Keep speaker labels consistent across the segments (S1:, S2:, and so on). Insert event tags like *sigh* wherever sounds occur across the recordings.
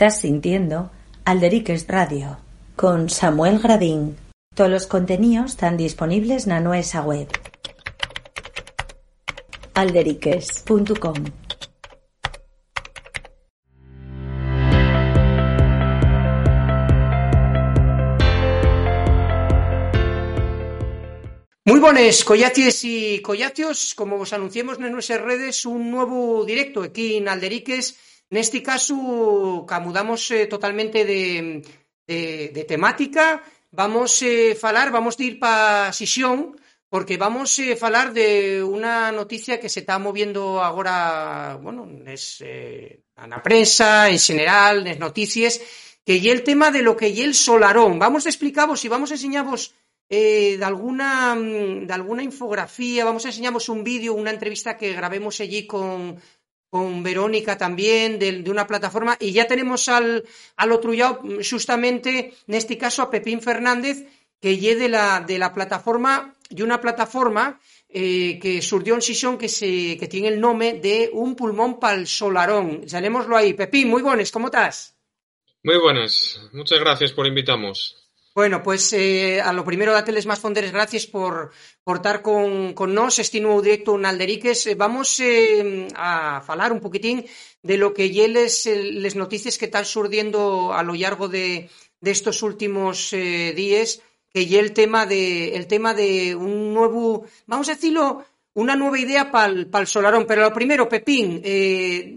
S1: Estás sintiendo Alderiques Radio con Samuel Gradín. Todos los contenidos están disponibles en nuestra web alderiques.com.
S2: Muy buenas, collaties y collatios. Como os anunciamos en nuestras redes, un nuevo directo aquí en Alderiques. En este caso, camudamos eh, totalmente de, temática. Vamos a eh, falar, vamos a ir para Sisión, porque vamos a falar de una noticia que se está moviendo ahora, bueno, es eh, la prensa, en general, en noticias, que y el tema de lo que y el solarón. Vamos a explicaros y vamos a enseñaros eh, de, alguna, de alguna infografía, vamos a enseñaros un vídeo, una entrevista que grabemos allí con, con Verónica también, de, de, una plataforma, y ya tenemos al, al otro lado, justamente, en este caso, a Pepín Fernández, que lle de la, de la plataforma, y una plataforma eh, que surgió en Sison que, se, que tiene el nombre de Un pulmón para el solarón. Llamémoslo ahí. Pepín, muy buenas, ¿cómo estás?
S3: Muy buenas, muchas gracias por invitarnos.
S2: Bueno, pues eh, a lo primero dateles más fonderes gracias por, por estar con, con nos este nuevo directo en. Eh, vamos eh, a falar un poquitín de lo que ya les, les noticias que están surgiendo a lo largo de, de estos últimos días que ya el tema de, el tema de un nuevo, vamos a decirlo, una nueva idea para el Solarón. Pero lo primero, Pepín, eh,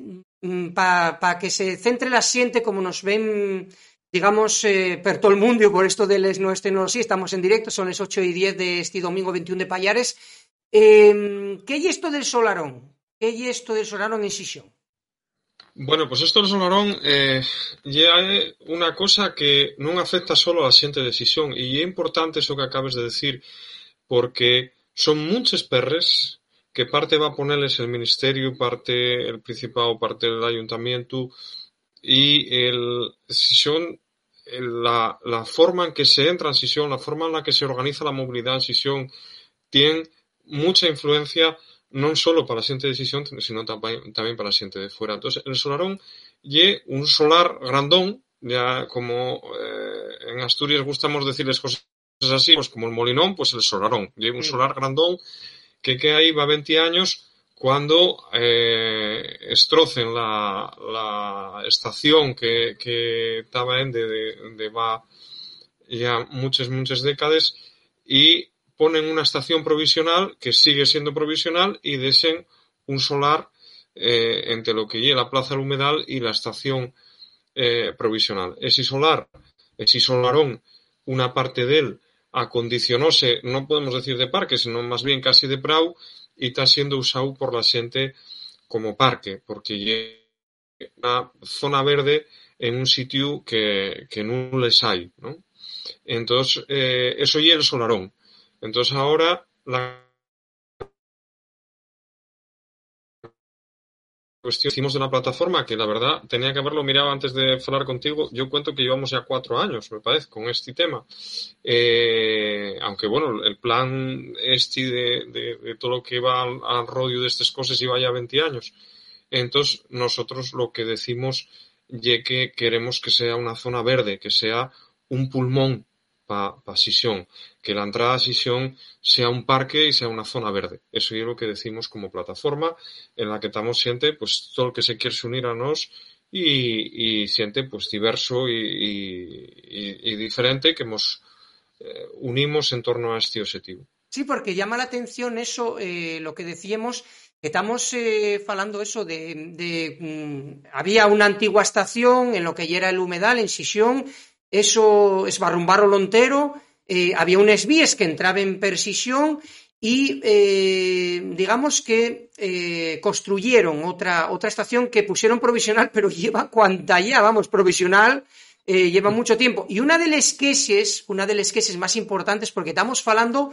S2: para pa que se centre la siente como nos ven, digamos, eh, per todo el mundo, por esto de les no sí, estamos en directo, son las 8 y 10 de este domingo 21 de Payares. Eh, ¿Qué es esto del Solarón? ¿Qué es esto del Solarón en Sisión?
S3: Bueno, pues esto del solarón eh, ya é unha cosa que non afecta solo a xente de decisión e é importante eso que acabes de decir porque son muchos perres que parte va a ponerles el ministerio, parte el Principado, parte el Ayuntamiento y el Sisión, la, la forma en que se entra en Sisión, la forma en la que se organiza la movilidad en Sisión, tiene mucha influencia non solo para a xente de decisión, sino tamén, tamén para a xente de fuera. Entón, el solarón lle un solar grandón, ya como eh, en Asturias gustamos decirles cosas así, pues como el molinón, pues el solarón. Lle un solar grandón que que aí va 20 años cuando eh, estrocen la, estación que, estaba en de va ya muchas, muchas décadas y ponen una estación provisional que sigue siendo provisional y desen un solar eh, entre lo que lleva la Plaza del Humedal y la estación eh, provisional. Ese solar, ese solarón, una parte de él acondicionóse, no podemos decir de parque, sino más bien casi de prau, y está siendo usado por la gente como parque, porque es una zona verde en un sitio que, que no les hay, ¿no? Entonces, eh, eso y el solarón. Entonces ahora la cuestión hicimos de una plataforma que la verdad tenía que haberlo mirado antes de hablar contigo. Yo cuento que llevamos ya cuatro años, me parece, con este tema. Eh, aunque bueno, el plan este de, de, todo lo que va al, al de estas cosas lleva ya 20 años. Entonces nosotros lo que decimos es que queremos que sea una zona verde, que sea un pulmón para pa Sisión, que la entrada a Sisión sea un parque y sea una zona verde. Eso es lo que decimos como plataforma en la que estamos siente pues todo el que se quiere unir a nos y, siente pues diverso y, y, diferente que nos eh, unimos en torno a este objetivo.
S2: Sí, porque llama la atención eso, eh, lo que decíamos, estamos eh, falando eso de, de mm, había una antigua estación en lo que ya era el humedal en Sisión eso esbarrumbaron entero, eh, había unas vías que entraban en persisión y eh, digamos que eh, construyeron otra, otra estación que pusieron provisional, pero *laughs* lleva cuanta ya, vamos, provisional, eh, lleva mucho tiempo. Y una de las queses, una de las queses más importantes, porque estamos hablando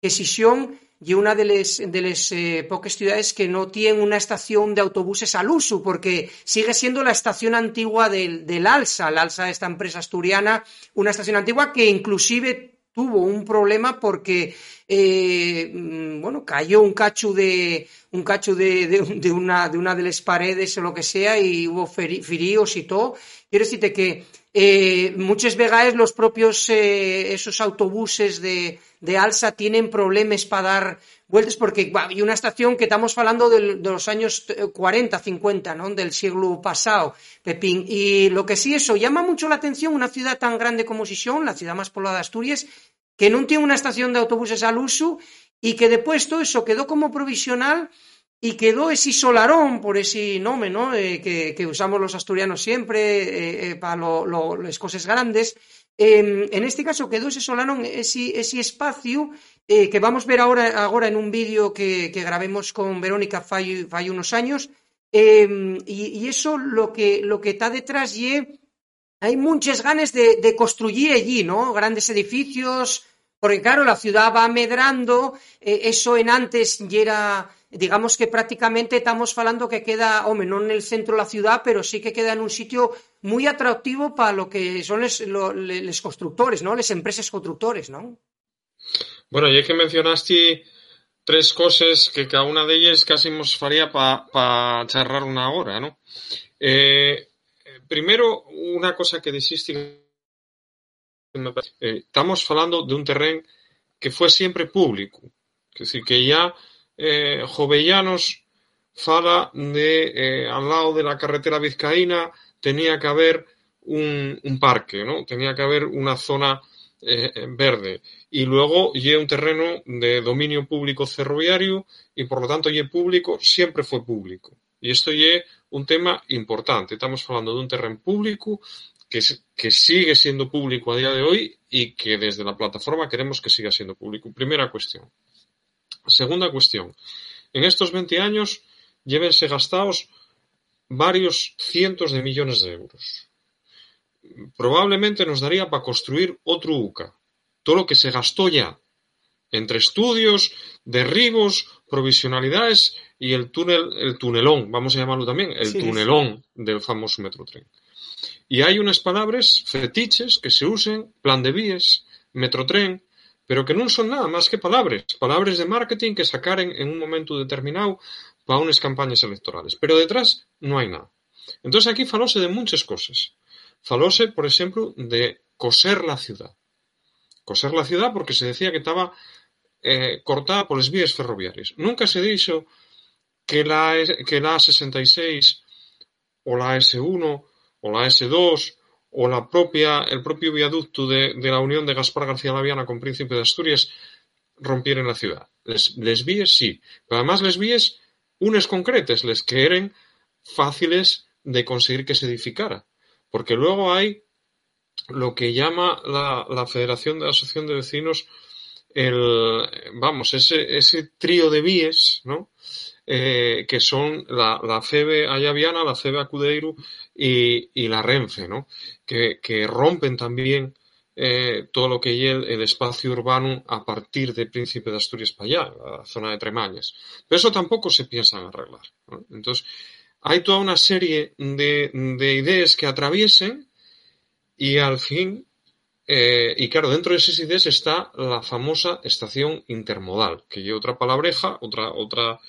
S2: que y una de las de eh, pocas ciudades que no tienen una estación de autobuses al uso, porque sigue siendo la estación antigua del, del Alsa, el Alsa, esta empresa asturiana, una estación antigua que inclusive tuvo un problema porque eh, mm, bueno, cayó un cacho de un cacho de, de, una, de una de las paredes o lo que sea y hubo fríos y todo. Quiero decirte que eh, muchas veces los propios eh, esos autobuses de, de, alza tienen problemas para dar vueltas porque hay una estación que estamos hablando de, los años 40, 50, ¿no? del siglo pasado, Pepín. Y lo que sí, eso llama mucho la atención, una ciudad tan grande como Sison, la ciudad más poblada de Asturias, que no tiene una estación de autobuses al uso y que después todo eso quedó como provisional y quedó ese solarón, por ese nombre ¿no? Eh, que, usamos los asturianos siempre eh, eh, para las cosas grandes. Em, en este caso quedó ese solarón, ese, ese espacio que vamos a ver ahora, ahora en un vídeo que, grabemos con Verónica hace unos años. Em, y, eso lo que, lo que está detrás y hay muchas ganas de, construir allí, ¿no? Grandes edificios, porque claro, la ciudad va medrando, eso en antes ya era digamos que prácticamente estamos hablando que queda, hombre, no en el centro de la ciudad, pero sí que queda en un sitio muy atractivo para lo que son los constructores, ¿no? Las empresas constructores, ¿no?
S3: Bueno, ya que mencionaste tres cosas que cada una de ellas casi nos faría para charlar una hora, ¿no? Eh, primero, una cosa que dijiste, eh, estamos hablando de un terreno que fue siempre público, es decir, que ya eh, Jovellanos fala de eh, al lado de la carretera vizcaína tenía que haber un, parque, ¿no? Tenía que haber una zona eh, verde. Y luego y un terreno de dominio público ferroviario y por lo tanto y público siempre fue público. Y esto es un tema importante. Estamos hablando de un terreno público que, que sigue siendo público a día de hoy y que desde la plataforma queremos que siga siendo público. Primera cuestión. Segunda cuestión. En estos 20 años llévense gastados varios cientos de millones de euros. Probablemente nos daría para construir otro UCA. Todo lo que se gastó ya. Entre estudios, derribos, provisionalidades y el túnel, el tunelón, vamos a llamarlo también, el tunelón del famoso Metrotren. Y hay unas palabras fetiches que se usen, plan de vías, Metrotren, pero que non son nada máis que palabras, palabras de marketing que sacaren en un momento determinado para unas campañas electorales. Pero detrás non hai nada. Entón aquí falose de muchas cosas. Falose, por exemplo, de coser la ciudad. Coser la ciudad porque se decía que estaba eh, cortada polas vías ferroviarias. Nunca se dixo que la, que la A66 o la S1 o la S2 o la propia, el propio viaducto de, la unión de Gaspar García Laviana con Príncipe de Asturias rompieron la ciudad. Les, les sí, pero además les víes unas concretas, les que eran fáciles de conseguir que se edificara, porque luego hay lo que llama la, la Federación de Asociación de Vecinos el, vamos, ese, ese trío de víes, ¿no? Eh, que son la, la FEBE Ayaviana, la FEBE Acudeiro y, y la Renfe, ¿no? Que, que rompen también eh, todo lo que es el, espacio urbano a partir de Príncipe de Asturias para allá, la zona de Tremañas. Pero eso tampoco se piensa en arreglar. Entonces, hay toda una serie de, de ideas que atraviesen y al fin eh, y claro, dentro de esas ideas está la famosa estación intermodal, que es otra palabreja, otra, otra,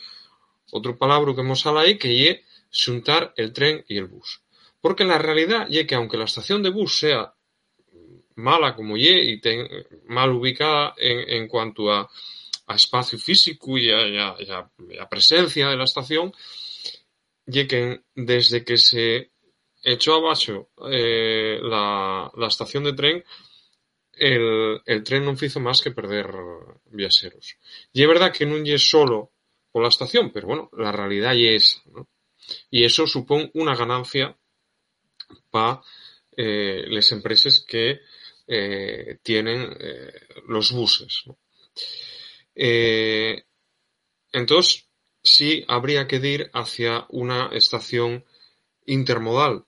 S3: otro palabra que hemos hablado ahí que es juntar el tren y el bus. Porque la realidad es que aunque la estación de bus sea mala como ye y mal ubicada en, cuanto a, espacio físico y a, presencia de la estación, y que desde que se echó abajo eh, la, estación de tren, el, tren no hizo más que perder viajeros. Y es verdad que no es solo por la estación, pero bueno, la realidad es ¿no? Y eso supone una ganancia para eh, las empresas que eh, tienen eh, los buses. entonces, sí habría que ir hacia una estación intermodal.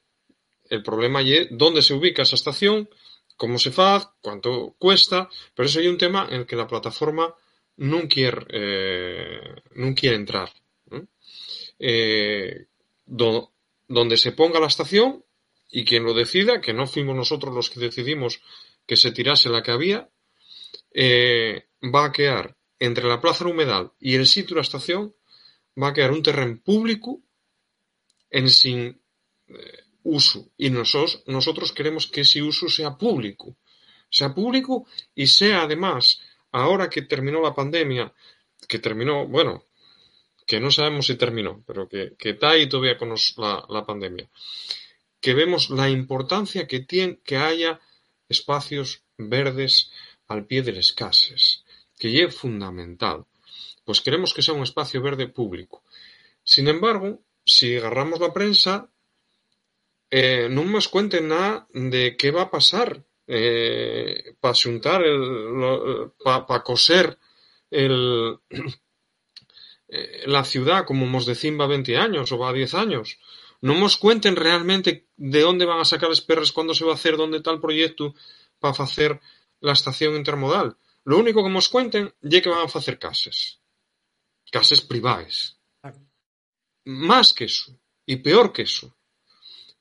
S3: El problema es dónde se ubica esa estación, cómo se hace, cuánto cuesta, pero eso hay un tema en el que la plataforma no quiere, eh, quiere entrar. Eh, donde se ponga la estación y quien lo decida, que no fuimos nosotros los que decidimos que se tirase la que había, eh, va a quedar entre la Plaza del Humedal y el sitio de la estación, va a quedar un terreno público en sin uso. Y nosotros, nosotros queremos que ese uso sea público. Sea público y sea además, ahora que terminó la pandemia, que terminó, bueno, que no sabemos si terminó, pero que, está ahí todavía con la, la, pandemia, que vemos la importancia que tiene que haya espacios verdes al pie de las casas, que es fundamental. Pues queremos que sea un espacio verde público. Sin embargo, si agarramos la prensa, eh, no nos cuenten nada de qué va a pasar eh, para juntar, para coser el, eh, la ciudad, como nos decían va 20 años o va 10 años. No nos cuenten realmente de dónde van a sacar los perros, cuándo se va a hacer, dónde está el proyecto para hacer la estación intermodal. Lo único que nos cuenten es que van a hacer casas. Casas privadas. Más que eso. Y peor que eso.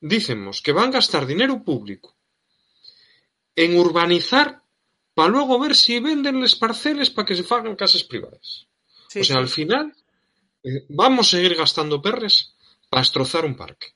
S3: Dícennos que van a gastar dinero público en urbanizar para luego ver si venden las parcelas para que se hagan casas privadas. o sea, al final eh, vamos a seguir gastando perres para destrozar un parque.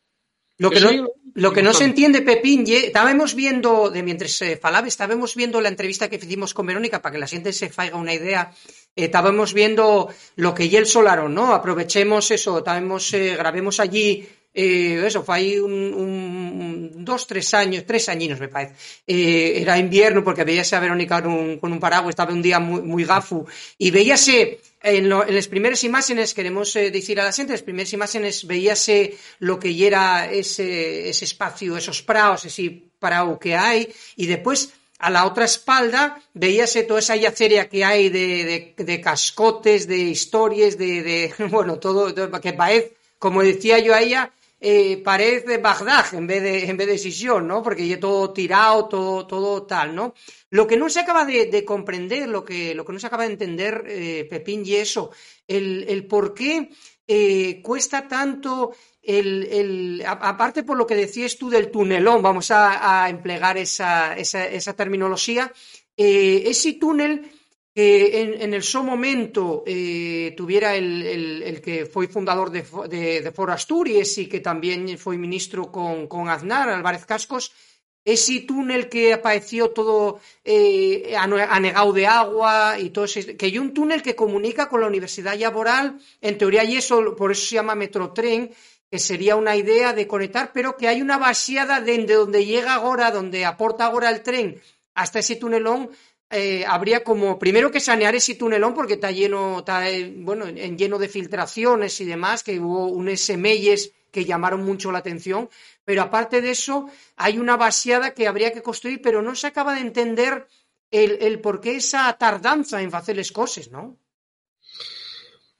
S2: Lo que, no, lo que no se entiende, Pepín, estábamos viendo, de mientras se falaba, estábamos viendo la entrevista que hicimos con Verónica para que la gente se faiga una idea. Eh, estábamos viendo lo que y el solaron, ¿no? Aprovechemos eso, estábamos, eh, grabemos allí eh, eso, fue ahí un, un, dos, tres años, tres añinos me parece. Eh, era invierno porque veíase a Verónica con un, con un paraguas, estaba un día muy, muy gafu, y veíase en, lo, en las primeras imágenes, queremos eh, decir a la gente, en las primeras imágenes veíase lo que era ese, ese espacio, esos praos, ese prao que hay, y después a la otra espalda veíase toda esa yaceria que hay de, de, de cascotes, de historias, de, de *laughs* bueno, todo, que parece, como decía yo a ella, eh, parece Bagdad en vez de, en vez de Sisión, ¿no? Porque ya todo tirado, todo, todo tal, ¿no? Lo que no se acaba de, comprender, lo que, lo que no se acaba de entender, eh, Pepín, y eso, el, el por qué eh, cuesta tanto el, el, aparte por lo que decías tú del tunelón, vamos a, emplear esa, esa, esa terminología, ese túnel que en, el su momento eh, tuviera el, que foi fundador de, de, de Asturias e que tamén foi ministro con, Aznar, Álvarez Cascos, ese túnel que apareció todo eh, anegado de agua y todo ese, que hay un túnel que comunica con la Universidad Laboral, en teoría y eso, por eso se llama Metrotren, que sería una idea de conectar, pero que hay una vaciada desde donde llega ahora, donde aporta ahora el tren, hasta ese túnelón, eh, habría como primero que sanear ese tunelón porque está lleno, está eh, bueno, en lleno de filtraciones y demás, que hubo unos semelles que llamaron mucho la atención, pero aparte de eso hay una vaciada que habría que construir, pero no se acaba de entender el, el por qué esa tardanza en hacer las cosas, ¿no?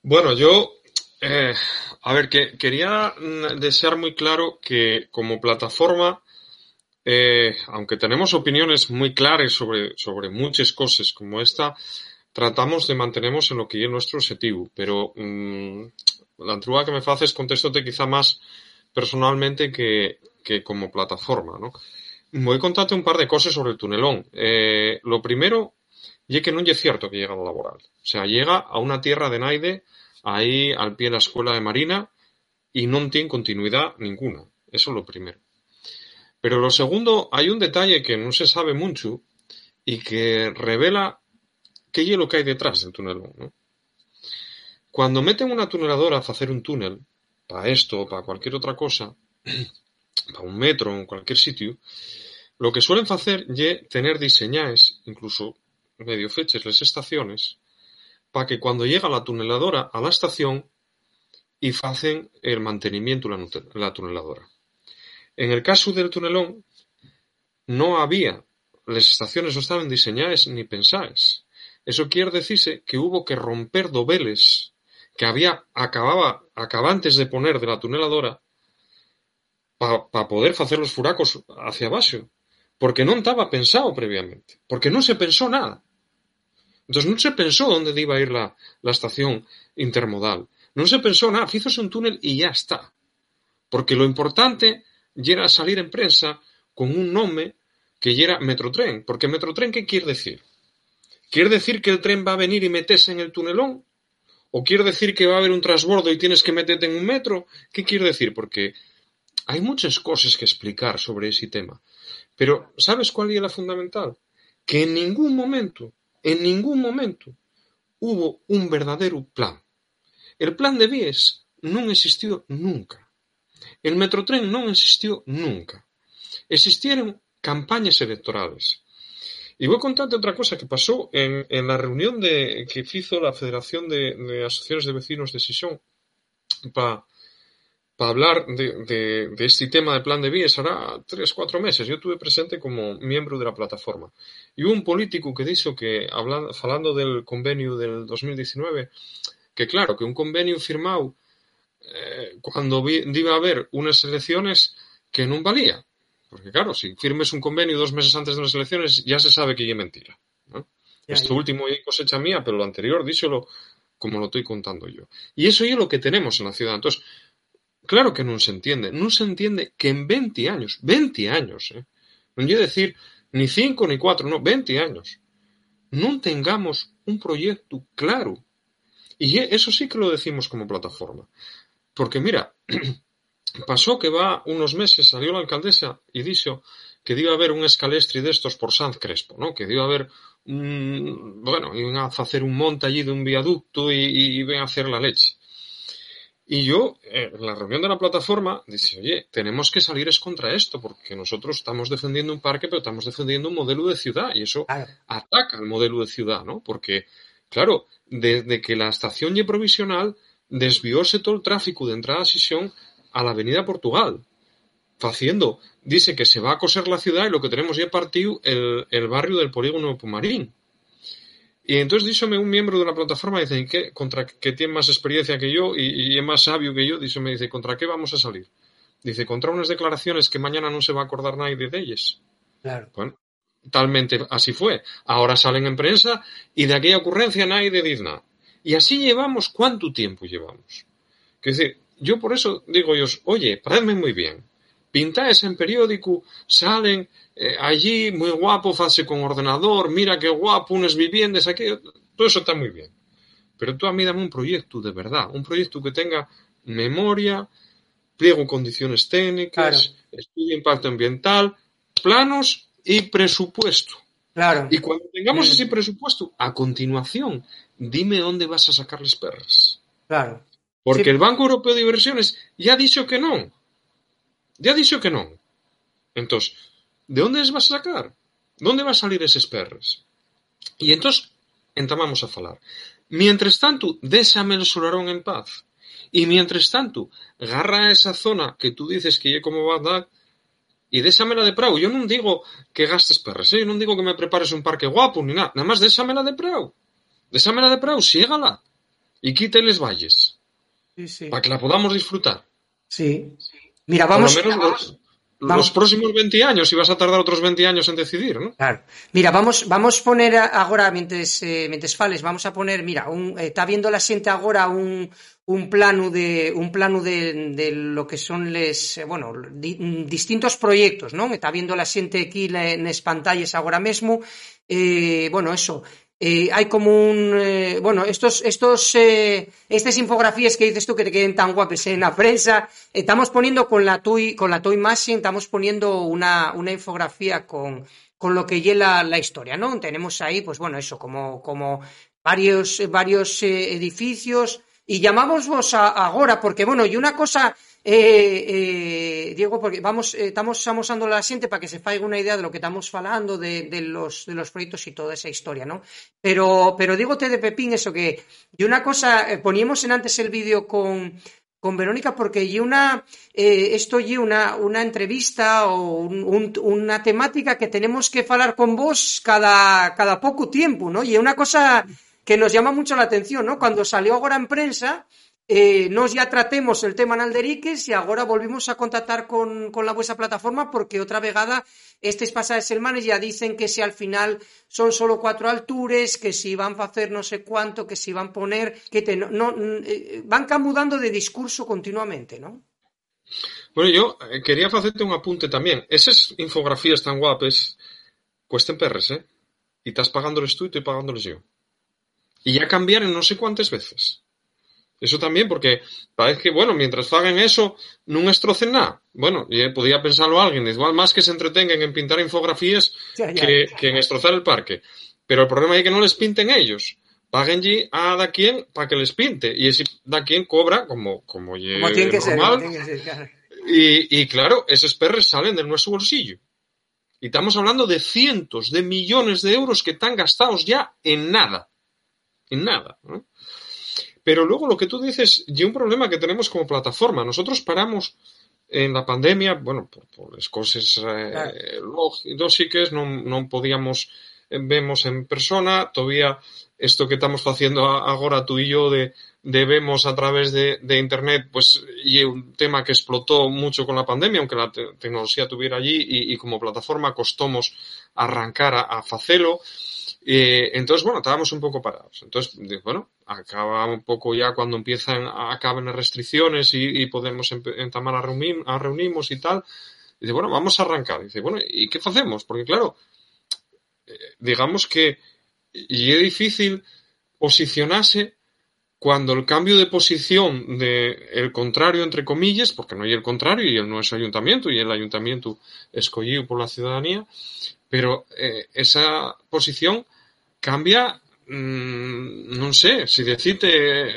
S3: Bueno, yo, eh, a ver, que quería mm, desear muy claro que como plataforma eh, aunque tenemos opiniones muy claras sobre, sobre muchas cosas como esta, tratamos de mantenernos en lo que es nuestro objetivo. Pero mmm, la truda que me haces contestote quizá más personalmente que, que como plataforma. ¿no? Voy a contarte un par de cosas sobre el tunelón. Eh, lo primero, es que no es cierto que llega a lo laboral. O sea, llega a una tierra de Naide, ahí al pie de la escuela de Marina, y no tiene continuidad ninguna. Eso es lo primero. Pero lo segundo, hay un detalle que no se sabe mucho y que revela qué es lo que hay detrás del túnel. Cuando meten una tuneladora a hacer un túnel, para esto o para cualquier otra cosa, *clears throat* para un metro o en cualquier sitio, lo que suelen hacer es tener diseñadas, incluso medio fechas, las estaciones, para que cuando llega la tuneladora a la estación y hacen el mantenimiento de la tuneladora. En el caso del tunelón, no había, las estaciones no estaban diseñadas ni pensadas. Eso quiere decirse que hubo que romper dobeles que había acababa, acabantes de poner de la tuneladora para poder hacer los furacos hacia abajo. Porque no estaba pensado previamente. Porque no se pensó nada. Entonces no se pensó dónde iba a ir la, la estación intermodal. No se pensó nada. Hízose un túnel y ya está. Porque lo importante y era salir en prensa con un nombre que era Metrotren. Porque Metrotren, ¿qué quiere decir? ¿Quiere decir que el tren va a venir y meterse en el tunelón? ¿O quiere decir que va a haber un transbordo y tienes que meterte en un metro? ¿Qué quiere decir? Porque hay muchas cosas que explicar sobre ese tema. Pero, ¿sabes cuál es la fundamental? Que en ningún momento, en ningún momento, hubo un verdadero plan. El plan de vías non existiu nunca. El Metrotren non existiu nunca. Existieron campañas electorales. Voy a contarte otra cosa que pasó en, la reunión que hizo la Federación de, de Asociaciones de Vecinos de Sison para pa hablar de, este tema de plan de vías hará tres, cuatro meses. Yo estuve presente como miembro de la plataforma. Y un político que dijo que, hablando, falando del convenio del 2019, que claro, que un convenio firmado eh, cuando vi, iba a haber unas elecciones que non valía. Porque claro, si firmes un convenio dos meses antes de las elecciones, ya se sabe que es mentira. ¿no? Ya, Esto ya. último es cosecha mía, pero lo anterior, díselo como lo estoy contando yo. Y eso es lo que tenemos en la ciudad. Entonces, claro que non se entiende. Non se entiende que en 20 años, 20 años, eh, non lle decir ni 5 ni 4, no, 20 años, non tengamos un proyecto claro. Y eso sí que lo decimos como plataforma. Porque mira, *clears throat* pasó que va unos meses, salió la alcaldesa y dijo que iba a haber un escalestri de estos por Sanz Crespo, ¿no? Que iba a haber un, bueno, iban a hacer un monte allí de un viaducto y, y iban a hacer la leche. Y yo, en la reunión de la plataforma, dice, oye, tenemos que salir es contra esto, porque nosotros estamos defendiendo un parque, pero estamos defendiendo un modelo de ciudad, y eso claro. ataca al modelo de ciudad, ¿no? Porque, claro, desde que la estación y provisional, desvióse todo el tráfico de entrada a Sisión a la avenida Portugal, faciendo, dice que se va a coser la ciudad y lo que tenemos ya partido el, el barrio del polígono de Pumarín. Y entonces díxome un miembro de la plataforma, dice, ¿qué, contra que tiene más experiencia que yo y, y es más sabio que yo? Dice, me dice, ¿contra qué vamos a salir? Dice, contra unas declaraciones que mañana no se va a acordar nadie de ellas.
S2: Claro.
S3: Bueno, talmente así fue. Ahora salen en prensa y de aquella ocurrencia nadie dice nada. Y así llevamos, ¿cuánto tiempo llevamos? Es decir, yo por eso digo yo, oye, paradme muy bien. Pintáis en periódico, salen eh, allí muy guapo, fase con ordenador, mira qué guapo, unas viviendas, aquí, todo eso está muy bien. Pero tú a mí dame un proyecto de verdad, un proyecto que tenga memoria, pliego condiciones técnicas, claro. estudio de impacto ambiental, planos y presupuesto.
S2: Claro.
S3: Y cuando tengamos mm. ese presupuesto, a continuación, dime dónde vas a sacar las perras.
S2: Claro.
S3: Porque sí. el Banco Europeo de Inversiones ya ha dicho que no. Ya ha dicho que no. Entonces, ¿de dónde les vas a sacar? ¿Dónde van a salir esos perras? Y entonces, entamamos a falar. Mientras tanto, déjame el solarón en paz. Y mientras tanto, agarra esa zona que tú dices que ya como va a dar y désamela de prau. Yo non digo que gastes perras, ¿eh? yo non digo que me prepares un parque guapo ni nada. Nada más désamela de prau. Désamela de prau, sígala. Y quíteles valles.
S2: Sí, sí.
S3: Para que la podamos disfrutar.
S2: Sí. Mira, vamos.
S3: Por lo menos los, Vamos. los próximos 20 años y vas a tardar otros 20 años en decidir, ¿no?
S2: Claro. Mira, vamos vamos poner agora mientras eh, mientras fales, vamos a poner, mira, un eh, está viendo la xente agora un un plano de un plano de, de lo que son les, eh, bueno, di, distintos proyectos, ¿no? Está viendo la xente aquí nas pantallas agora mesmo. Eh, bueno, eso, eh, hai como un eh, bueno, estos estos eh, estas infografías que dices tú que te queden tan guapes en la prensa, estamos poniendo con la tu con la tu imagen, estamos poniendo una, una infografía con con lo que lleva la, historia, ¿no? Tenemos ahí, pues bueno, eso, como, como varios, varios edificios, y llamamos vos a, agora, porque, bueno, y una cosa, eh, eh, Diego, porque vamos, eh, estamos amosando la xente para que se faiga una idea de lo que estamos falando, de, de, los, de los proyectos y toda esa historia, ¿no? Pero, pero dígote de Pepín eso que, y una cosa, eh, poníamos en antes el vídeo con, con Verónica porque y una esto y una, una entrevista o un, un, una temática que tenemos que falar con vos cada, cada poco tiempo, ¿no? Y una cosa que nos llama mucho la atención, ¿no? Cuando salió ahora en prensa, eh, nos ya tratemos el tema en Alderiques y agora volvimos a contactar con, con la vuestra plataforma porque outra vegada estes pasadas semanas ya dicen que se al final son solo cuatro altures, que si van a hacer no sé cuánto, que si van a poner, que te, no, no, eh, van camudando de discurso continuamente, ¿no?
S3: Bueno, yo eh, quería facerte un apunte también. Esas infografías tan guapes cuesten perres, ¿eh? y estás pagándoles tú y estoy pagándoles yo. Y ya cambiaron no sé cuántas veces. Eso también, porque parece que, bueno, mientras hagan eso, no estrocen nada. Bueno, y podía pensarlo alguien, igual más que se entretengan en pintar infografías Que, en estrozar el parque. Pero el problema es que no les pinten ellos. Paguen a da quien para que les pinte. Y ese da quien cobra como, como,
S2: tiene que normal.
S3: Ser, Y, y, claro, esos perros salen de nuestro bolsillo. Y estamos hablando de cientos de millones de euros que están gastados ya en nada. En nada. Pero luego lo que tú dices, y un problema que tenemos como plataforma. Nosotros paramos en la pandemia, bueno, por, las cosas eh, lógicas, no, no podíamos eh, vemos en persona, todavía esto que estamos haciendo ahora tú y yo de, vemos a través de, internet, pues y un tema que explotó mucho con la pandemia, aunque la tecnología tuviera allí y, como plataforma costamos arrancar a, a facelo. Eh, entonces, bueno, estábamos un poco parados. Entonces, bueno, acaba un poco ya cuando empiezan, acaban las restricciones y, podemos entamar a, reunir, a reunimos y tal. Dice, bueno, vamos a arrancar. Dice, bueno, ¿y qué hacemos? Porque claro, eh, digamos que y es difícil posicionarse cuando el cambio de posición de el contrario entre comillas, porque no hay el contrario y él no es ayuntamiento y el ayuntamiento escogido por la ciudadanía, pero eh, esa posición cambia, mm, no sé, si decirte,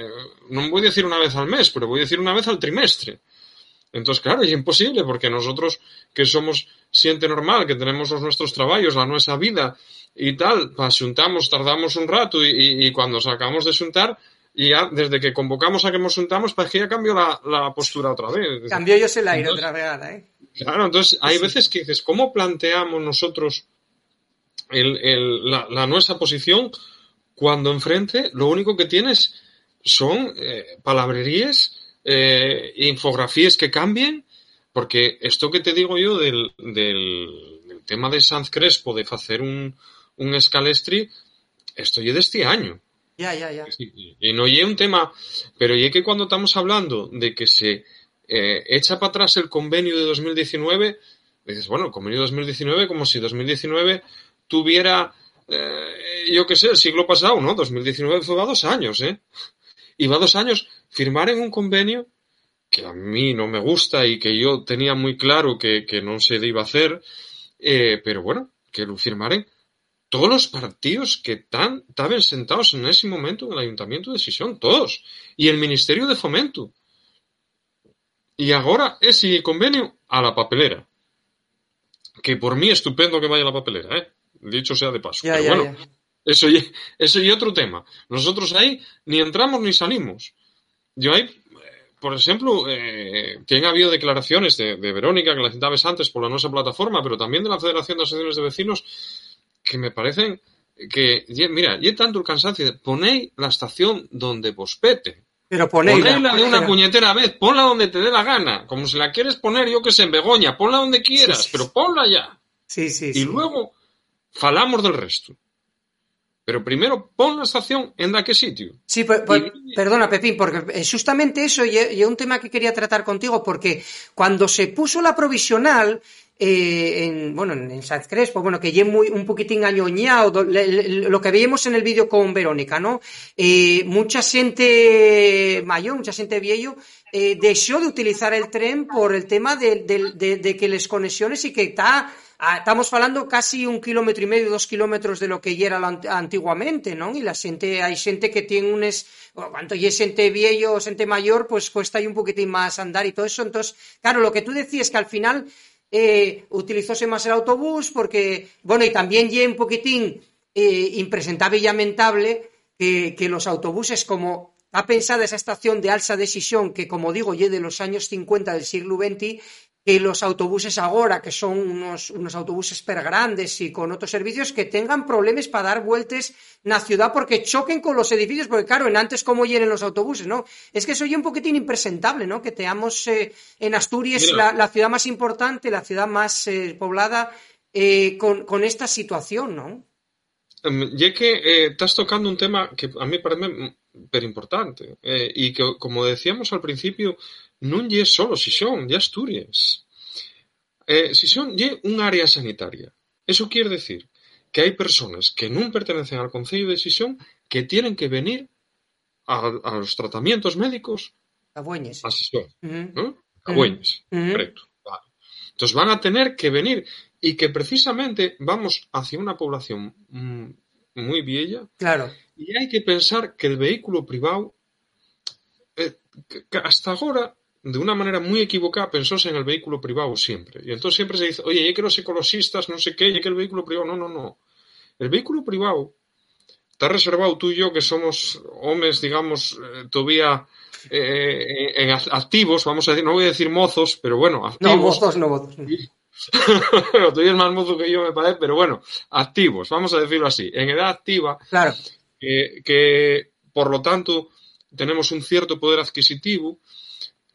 S3: no voy a decir una vez al mes, pero voy a decir una vez al trimestre. Entonces, claro, es imposible porque nosotros que somos siente normal, que tenemos los nuestros trabajos, la nuestra vida y tal, pues tardamos un rato y, cuando sacamos de juntar, y ya desde que convocamos a que nos juntamos, pues que ya cambió la, postura otra vez.
S2: Cambió yo el aire otra vez, ¿eh?
S3: Claro, entonces hay veces que dices, ¿cómo planteamos nosotros la, nuestra posición cuando enfrente lo único que tienes son eh, palabrerías, eh, infografías que cambien? Porque esto que te digo yo del, del tema de Sanz Crespo, de hacer un, un escalestri, esto de este año.
S2: Ya, ya, ya.
S3: Y no es un tema, pero ya que cuando estamos hablando de que se eh, echa para atrás el convenio de 2019, dices, bueno, el convenio de 2019 como si 2019 tuviera, eh, yo qué sé, el siglo pasado, ¿no? 2019 fue va dos años, ¿eh? Y va dos años firmar en un convenio que a mí no me gusta y que yo tenía muy claro que, no se iba a hacer, eh, pero bueno, que lo firmaré todos los partidos que están, estaban sentados en ese momento en el Ayuntamiento de Sisión, todos, y el Ministerio de Fomento. Y ahora ese convenio a la papelera. Que por mí estupendo que vaya a la papelera, ¿eh? Dicho sea de paso. Pero bueno, eso y, eso y otro tema. Nosotros ahí ni entramos ni salimos. Yo ahí, por ejemplo, eh, que ha habido declaraciones de, Verónica, que la citabas antes por la nuestra plataforma, pero también de la Federación de Asociaciones de Vecinos, que me parecen que, mira, y tanto el cansancio, ponéis la estación donde vos pete.
S2: Pero ponéisla,
S3: de una puñetera vez, ponla donde te dé la gana. Como si la quieres poner, yo que sé, en Begoña, ponla donde quieras, pero ponla ya.
S2: Sí, sí,
S3: y luego falamos del resto. Pero primero pon la estación en da qué sitio.
S2: Sí, perdona, Pepín, porque justamente eso y un tema que quería tratar contigo, porque cuando se puso la provisional, eh, en, bueno, en San Crespo, bueno, que lleve muy, un poquitín añoñado, lo que veíamos en el vídeo con Verónica, ¿no? Eh, mucha gente mayor, mucha gente viejo, eh, dejó de utilizar el tren por el tema de, que les conexiones y que está, estamos hablando casi un kilómetro y medio, dos kilómetros de lo que era antiguamente, ¿no? Y la gente, hay gente que tiene un es, cuanto y es gente viejo, gente mayor, pues cuesta un poquitín más andar y todo eso. Entonces, claro, lo que tú decías que al final, eh, utilizóse más el autobús porque, bueno, y también ya un poquitín eh, impresentable y lamentable que, los autobuses, como ha pensado esa estación de alza decisión, que como digo, ya de los años 50 del siglo XX, que los autobuses ahora, que son unos, unos autobuses per grandes y con otros servicios, que tengan problemas para dar vueltas en la ciudad porque choquen con los edificios, porque claro, en antes cómo llenen los autobuses, ¿no? Es que soy un poquitín impresentable, ¿no? Que teamos eh, en Asturias la, ciudad más importante, la ciudad más eh, poblada, eh, con, con, esta situación, ¿no?
S3: Em, ya que estás tocando un tema que a mí parece súper importante y que, como decíamos al principio, non lle solo Xixón, lle Asturias. Eh, Xixón lle un área sanitaria. Eso quiere decir que hay personas que no pertenecen al Consejo de Decisión que tienen que venir a, los tratamientos médicos
S2: a
S3: sesión, ¿no? A correcto. Entonces van a tener que venir y que precisamente vamos hacia una población mm, muy vieja.
S2: Claro.
S3: Y hay que pensar que el vehículo privado, eh, hasta ahora, de una manera muy equivocada, pensóse en el vehículo privado siempre. Y entonces siempre se dice, oye, ya que los ecologistas, no sé qué, ya que el vehículo privado. No, no, no. El vehículo privado está reservado tú y yo, que somos hombres, digamos, eh, todavía eh, en activos, vamos a decir, no voy a decir mozos, pero bueno, activos.
S2: No, mozos, no mozos. *laughs*
S3: tú eres más mozo que yo, me parece, pero bueno, activos, vamos a decirlo así, en edad activa,
S2: claro.
S3: que por lo tanto tenemos un cierto poder adquisitivo,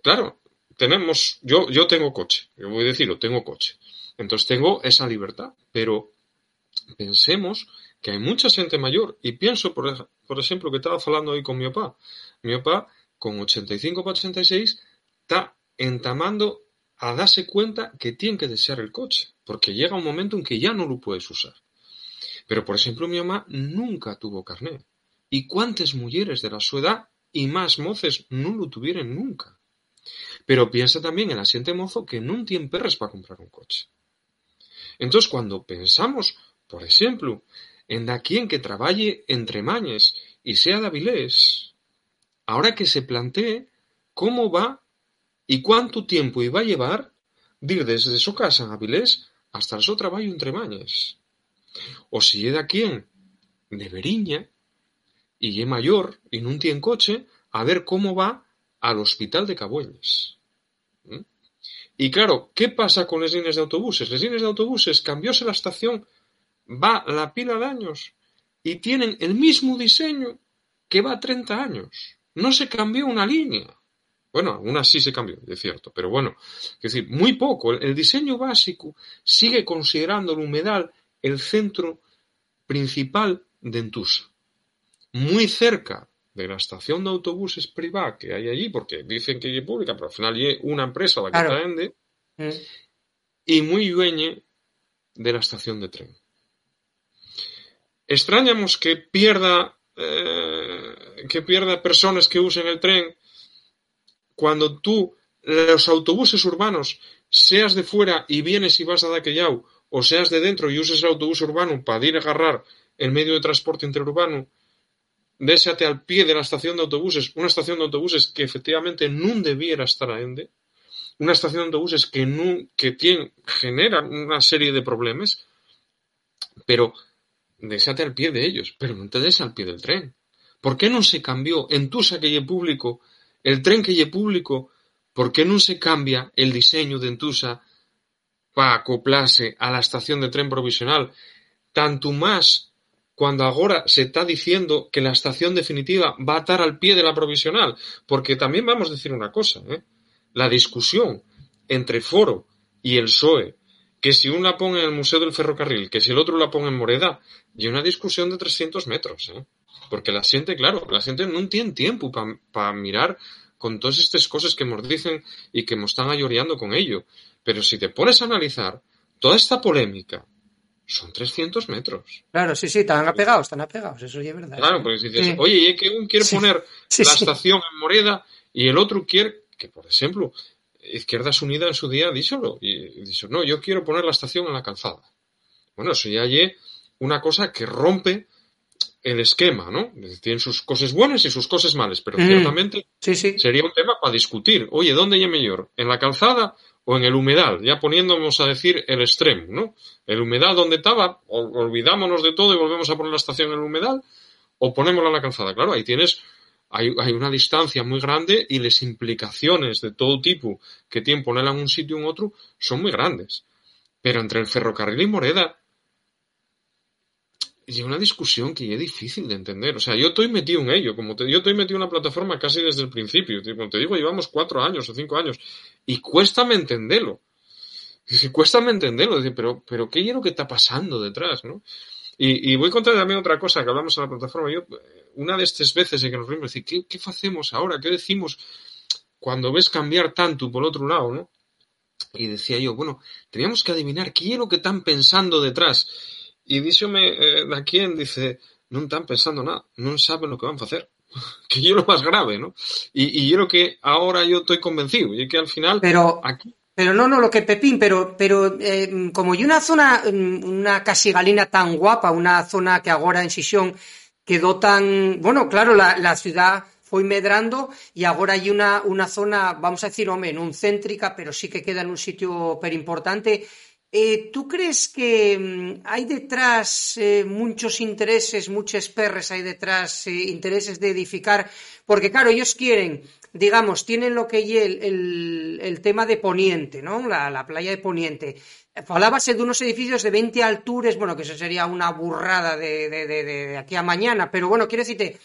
S3: claro, tenemos, yo, yo tengo coche, yo voy a decirlo, tengo coche, entonces tengo esa libertad, pero pensemos que hay mucha gente mayor, y pienso, por, por ejemplo, que estaba hablando hoy con mi papá, mi papá con 85 para 86 está entamando a darse cuenta que tiene que desear el coche, porque llega un momento en que ya no lo puedes usar. Pero, por ejemplo, mi mamá nunca tuvo carnet. ¿Y cuántas mujeres de la su edad y más moces no lo tuvieron nunca? Pero piensa también en la siguiente mozo que no tiene perres para comprar un coche. Entonces, cuando pensamos, por ejemplo, en da quien que trabaje entre mañes y sea de Avilés, ahora que se plantee cómo va y cuánto tiempo iba a llevar ir desde su casa en Avilés hasta el su trabajo entre mañes. O si es de quien de Beriña y es mayor y no tiene coche, a ver cómo va al hospital de Cabueñes. ¿Mm? Y claro, ¿qué pasa con las líneas de autobuses? Las líneas de autobuses cambióse la estación, va la pila de años y tienen el mismo diseño que va 30 años. No se cambió una línea. Bueno, una sí se cambió, es cierto, pero bueno, es decir, muy poco. El diseño básico sigue considerando el humedal el centro principal de Entusa. Muy cerca de la estación de autobuses privada que hay allí, porque dicen que es pública, pero al final es una empresa la que está ende, mm. y muy dueña de la estación de tren. Extrañamos que pierda eh, que pierda personas que usen el tren cuando tú los autobuses urbanos seas de fuera y vienes y vas a Daquellau o seas de dentro y uses el autobús urbano para ir a agarrar el medio de transporte interurbano désate al pie de la estación de autobuses, una estación de autobuses que efectivamente no debiera estar a ende, una estación de autobuses que, que tiene, genera una serie de problemas, pero désate al pie de ellos, pero no te des al pie del tren. ¿Por qué no se cambió en tu que público, el tren que es público, por qué no se cambia el diseño de Entusa para acoplarse a la estación de tren provisional? Tanto más cuando ahora se está diciendo que la estación definitiva va a estar al pie de la provisional, porque también vamos a decir una cosa, ¿eh? la discusión entre Foro y el PSOE, que si uno la pone en el Museo del Ferrocarril, que si el otro la pone en Moreda, y una discusión de 300 metros, ¿eh? porque la gente, claro, la gente no tiene tiempo para mirar con todas estas cosas que nos dicen y que nos están ayoreando con ello. Pero si te pones a analizar toda esta polémica, son 300 metros.
S2: Claro, sí, sí, están apegados, están apegados, eso ya es verdad.
S3: Claro, porque si dices, oye, y que uno quiere poner *laughs* la estación en Moreda y el otro quiere, que por ejemplo, Izquierdas Unidas en su día díselo, y dice, no, yo quiero poner la estación en la calzada. Bueno, eso ya es una cosa que rompe el esquema, ¿no? Tienen sus cosas buenas y sus cosas malas, pero mm. ciertamente sería un tema para discutir. Oye, ¿dónde es mejor? ¿En la calzada o en el humedal, ya poniéndonos a decir el extremo, ¿no? El humedal donde estaba, olvidámonos de todo y volvemos a poner la estación en el humedal, o ponémosla en la calzada. Claro, ahí tienes, hay, hay una distancia muy grande y las implicaciones de todo tipo que tienen ponerla en un sitio en otro son muy grandes. Pero entre el ferrocarril y Moreda, y una discusión que es difícil de entender. O sea, yo estoy metido en ello, como te, yo estoy metido en la plataforma casi desde el principio. Como te digo, llevamos cuatro años o cinco años y cuéstame entenderlo. Y cuéstame entenderlo, pero, pero ¿qué es lo que está pasando detrás, no? Y, voy a contar también otra cosa que hablamos en la plataforma. Yo, una de estas veces en que nos reunimos, decir, ¿qué, ¿qué hacemos ahora? ¿Qué decimos cuando ves cambiar tanto por otro lado, no? Y decía yo, bueno, teníamos que adivinar qué es lo que están pensando detrás e díxome eh, da quen, dice, non están pensando nada, non saben o que van facer. *laughs* que é lo máis grave, ¿no? E, e é lo que agora eu estou convencido, e que al final
S2: pero, aquí Pero no, no, lo que Pepín, pero, pero eh, como hay una zona, mm, una casigalina tan guapa, una zona que ahora en Sisión quedó tan, bueno, claro, la, la ciudad fue medrando y ahora hay una, una zona, vamos a decir, hombre, un céntrica, pero sí que queda en un sitio pero importante. Eh, ¿Tú crees que mm, hay detrás eh, muchos intereses, muchos perres hay detrás, eh, intereses de edificar? Porque claro, ellos quieren digamos, tienen lo que es el, el, tema de Poniente, ¿no? La, la, playa de Poniente. Hablábase de unos edificios de 20 alturas, bueno, que eso sería una burrada de, de, de, de aquí a mañana, pero bueno, quiero decirte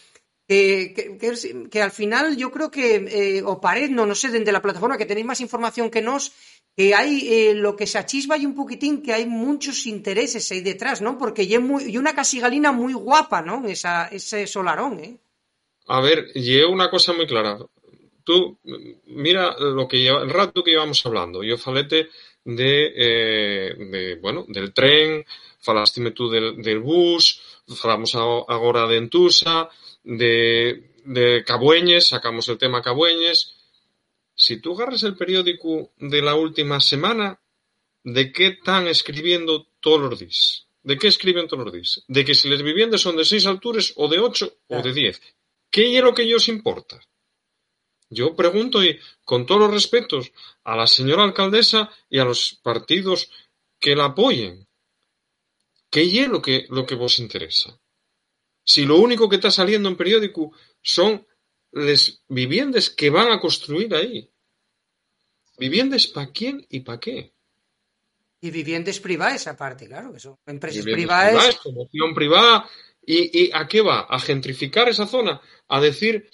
S2: que, que, que, al final yo creo que, eh, o pared, no, no sé, desde la plataforma, que tenéis más información que nos, que hay eh, lo que se achisba y un poquitín que hay muchos intereses ahí detrás, ¿no? Porque y, muy, y una casigalina muy guapa, ¿no? Esa, ese solarón, ¿eh?
S3: A ver, y una cosa muy clara tú mira lo que lleva, el rato que llevamos hablando. Yo falete de, eh, bueno, del tren, falastime tú del, del bus, falamos agora de Entusa, de, de Cabueñes, sacamos el tema Cabueñes. Si tú agarras el periódico de la última semana, ¿de qué están escribiendo todos los días? ¿De qué escriben todos los días? De que si las viviendas son de seis alturas o de ocho o de diez. ¿Qué es lo que ellos importa? Yo pregunto, y con todos los respetos, a la señora alcaldesa y a los partidos que la apoyen, ¿qué es lo que, lo que vos interesa? Si lo único que está saliendo en periódico son las viviendas que van a construir ahí. ¿Viviendas para quién y para qué?
S2: Y viviendas privadas aparte, claro, que son empresas privadas. privadas.
S3: Promoción privada. ¿Y, ¿Y a qué va? ¿A gentrificar esa zona? ¿A decir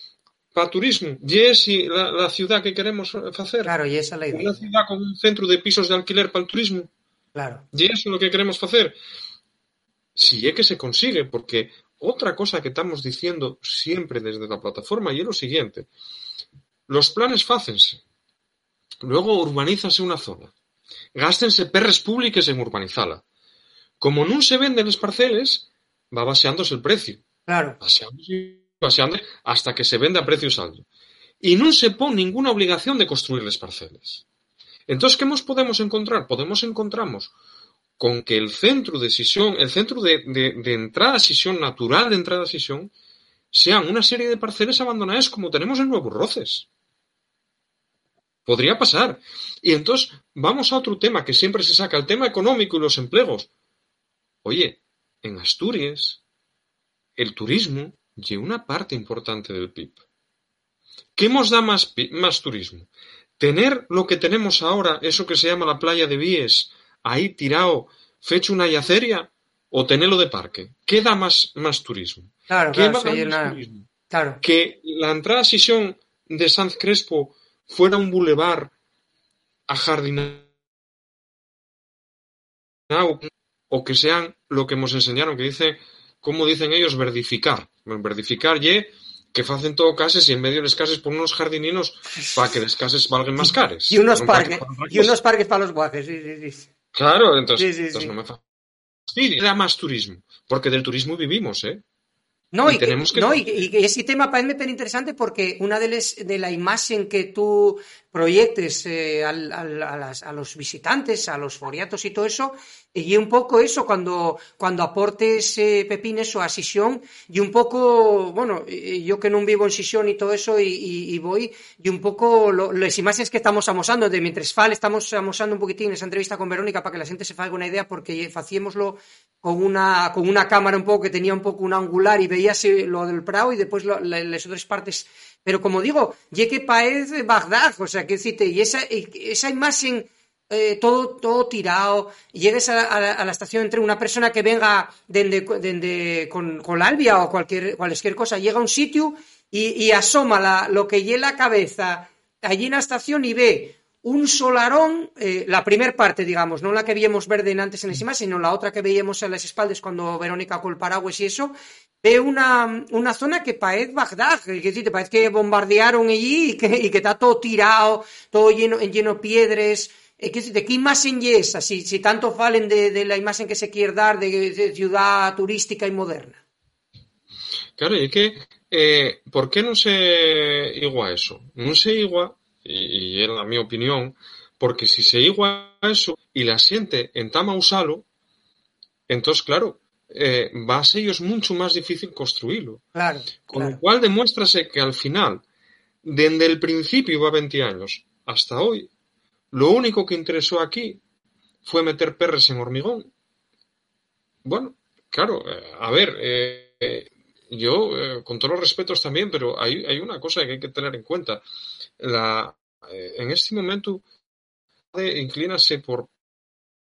S3: para turismo. E ese la, la ciudad que queremos facer.
S2: Claro, e esa la idea.
S3: Unha ciudad con un centro de pisos de alquiler para o turismo.
S2: Claro.
S3: E eso é o que queremos facer. Si é que se consigue, porque outra cosa que estamos diciendo siempre desde la plataforma e é o siguiente. Los planes fácense. Luego urbanízase unha zona. Gástense perres públicas en urbanizala. Como non se venden as parceles, va baseándose el precio.
S2: Claro.
S3: Baseándose hasta que se vende a precios altos. Y no se pone ninguna obligación de construirles parcelas. Entonces, ¿qué nos podemos encontrar? Podemos encontrarnos con que el centro de sesión, el centro de, de, entrada a natural de entrada a sesión, sean una serie de parcelas abandonadas como tenemos en Nuevos Roces. Podría pasar. Y entonces vamos a otro tema que siempre se saca, el tema económico y los empleos. Oye, en Asturias, el turismo y una parte importante del PIB. ¿Qué nos da más, más turismo? Tener lo que tenemos ahora, eso que se llama la playa de Vies, ahí tirado, fecho una yaceria, o tenerlo de parque. ¿Qué da más, más turismo?
S2: Claro,
S3: ¿Qué
S2: claro, más turismo? Claro.
S3: Que la entrada a Sisión de Sanz Crespo fuera un bulevar ajardinado o que sean lo que nos enseñaron, que dice como dicen ellos, verdificar. Verdificar ye que facen todo cases y en medio les cases por unos jardininos para que les cases valgan más cares.
S2: Y unos parques, y unos parques para los guajes, sí, sí, sí.
S3: Claro, entonces, sí, sí, entonces no me fastidia. Da más turismo, porque del turismo vivimos, ¿eh?
S2: No, y, tenemos que... no, y, y ese tema parece tan interesante porque una de, les, de la imagen que tú proyectes eh, al, al, a, las, a, los visitantes, a los foriatos y todo eso, y un poco eso, cuando, cuando aportes eh, Pepín eso a Sisión, y un poco, bueno, yo que no vivo en Sisión y todo eso, y, voy, y un poco lo, las imágenes que estamos amosando, de mientras fal estamos amosando un poquitín esa entrevista con Verónica para que la gente se haga una idea, porque hacíamoslo con una, con una cámara un poco que tenía un poco un angular y veíase lo del Prado y después las otras partes. Pero como digo, ye que parece Bagdad, o sea, que decirte, y esa, esa imagen eh, todo, todo tirado, llegues a, a, a, la estación entre una persona que venga dende, dende, con, con la albia o cualquier, cualquier cosa, llega a un sitio y, asoma la, lo que lleva la cabeza allí en la estación y ve un solarón, eh, la primera parte, digamos, no la que veíamos verde antes en la imagen, sino la otra que veíamos en las espaldas cuando Verónica con el paraguas y eso, ve una, una zona que parece Bagdad, que decir, parece que bombardearon allí y que, está todo tirado, todo lleno, lleno de piedras, de que imaxen lle esa, si, si tanto falen de, de la imaxen que se quer dar de, de ciudad turística e moderna?
S3: Claro, é que eh, por que non se igua eso? Non se igua, e, é a miña opinión, porque si se igua eso e la xente entama usalo, entón, claro, eh, va a ser mucho máis difícil construílo.
S2: Claro,
S3: Con
S2: claro.
S3: lo cual demuéstrase que al final, desde el principio va 20 años hasta hoy, Lo único que interesó aquí fue meter perres en hormigón. Bueno, claro, eh, a ver, eh, yo eh, con todos los respetos también, pero hay, hay, una cosa que hay que tener en cuenta. La, en este momento inclínase por,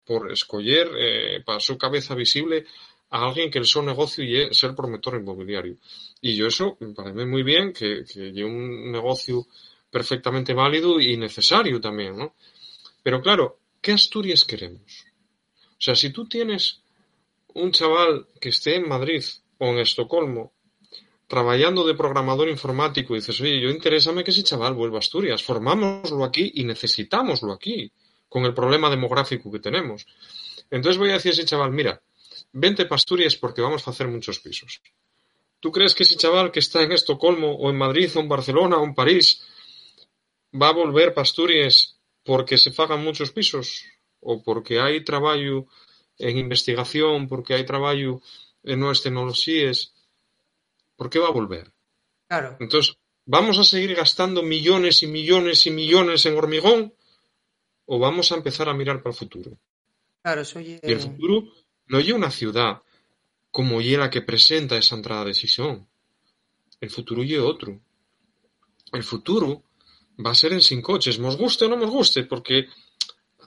S3: por escoger para su cabeza visible a alguien que el su negocio y ser promotor inmobiliario. Y yo eso me parece muy bien, que, que un negocio perfectamente válido y necesario también, ¿no? Pero claro, ¿qué Asturias queremos? O sea, si tú tienes un chaval que esté en Madrid o en Estocolmo trabajando de programador informático y dices, oye, yo interésame que ese chaval vuelva a Asturias, formámoslo aquí y necesitámoslo aquí, con el problema demográfico que tenemos. Entonces voy a decir a ese chaval, mira, vente para Asturias porque vamos a hacer muchos pisos. ¿Tú crees que ese chaval que está en Estocolmo o en Madrid o en Barcelona o en París va a volver para Asturias porque se fagan muchos pisos ou porque hai traballo en investigación, porque hai traballo en novas tecnoloxías, por que va a volver?
S2: Claro.
S3: Entón, vamos a seguir gastando millones e millones e millones en hormigón ou vamos a empezar a mirar para o futuro?
S2: Claro, lle...
S3: E o futuro non é unha ciudad como é la que presenta esa entrada de decisión. El futuro é outro. El futuro va a ser en sin coches, nos guste o no nos guste, porque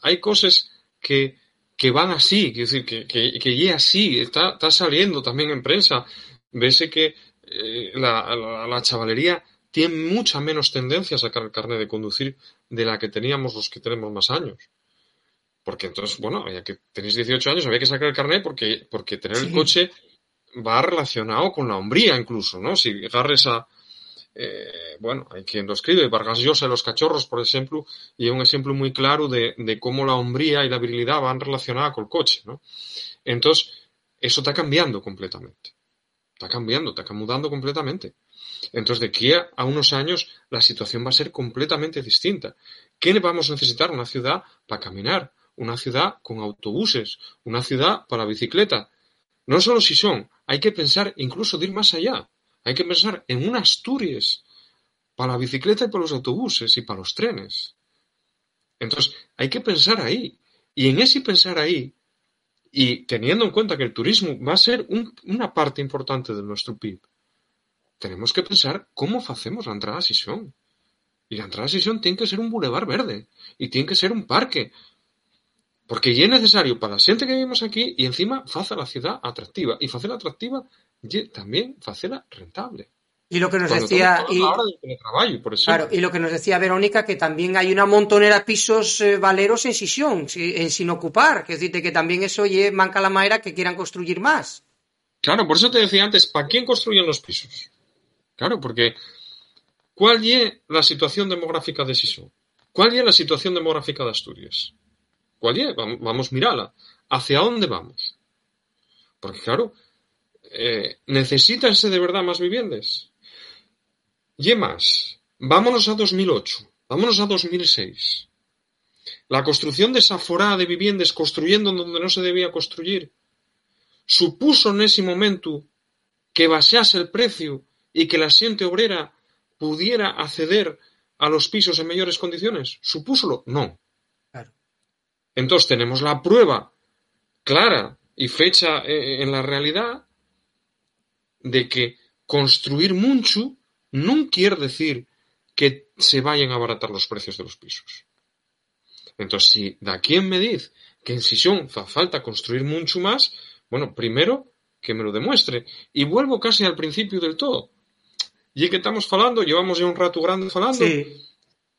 S3: hay cosas que, que van así, quiero decir, que, que, que así, está, está, saliendo también en prensa, vese que eh, la, la, la, chavalería tiene mucha menos tendencia a sacar el carnet de conducir de la que teníamos los que tenemos más años. Porque entonces, bueno, ya que tenéis 18 años, había que sacar el carnet porque, porque tener sí. el coche va relacionado con la hombría incluso, ¿no? Si agarres a, eh, bueno, hai quien lo escribe, Vargas Llosa e los cachorros, por exemplo, e é un exemplo moi claro de, de como la hombría e la virilidad van relacionada col coche, ¿no? Eso está cambiando completamente. Está cambiando, está mudando completamente. Entonces, de aquí a unos años, la situación va a ser completamente distinta. ¿Qué vamos a necesitar? Una ciudad para caminar, una ciudad con autobuses, una ciudad para bicicleta. No solo si son, hay que pensar incluso de ir más allá. Hay que pensar en un Asturias para la bicicleta y para los autobuses y para los trenes. Entonces, hay que pensar ahí. Y en ese pensar ahí, y teniendo en cuenta que el turismo va a ser un, una parte importante de nuestro PIB, tenemos que pensar cómo hacemos la entrada a Sisión. Y la entrada a Sisión tiene que ser un bulevar verde. Y tiene que ser un parque. Porque ya es necesario para la gente que vivimos aquí y encima hace la ciudad atractiva. Y hacerla atractiva también facela rentable.
S2: Y lo que nos Cuando decía y,
S3: por
S2: claro, y lo que nos decía Verónica que también hay una montonera de pisos eh, valeros en Sisión, sin, sin ocupar, que decirte que también eso ye, manca la manera que quieran construir más.
S3: Claro, por eso te decía antes, ¿para quién construyen los pisos? Claro, porque ¿cuál es la situación demográfica de Sisión? ¿Cuál es la situación demográfica de Asturias? ¿Cuál es? Vamos, vamos a mirarla. ¿Hacia dónde vamos? Porque claro, eh, ¿necesitanse de verdad más viviendas? Y más, vámonos a 2008, vámonos a 2006. La construcción desaforada de viviendas construyendo donde no se debía construir supuso en ese momento que basease el precio y que la gente obrera pudiera acceder a los pisos en mejores condiciones? ¿Supúsolo? No.
S2: Claro.
S3: Entonces tenemos la prueba clara y fecha eh, en la realidad de que construir mucho no quiere decir que se vayan a abaratar los precios de los pisos. Entonces, si de aquí en Mediz que en Sisión fa falta construir mucho más, bueno, primero que me lo demuestre. Y vuelvo casi al principio del todo. Y que estamos hablando, llevamos ya un rato grande hablando,
S2: sí.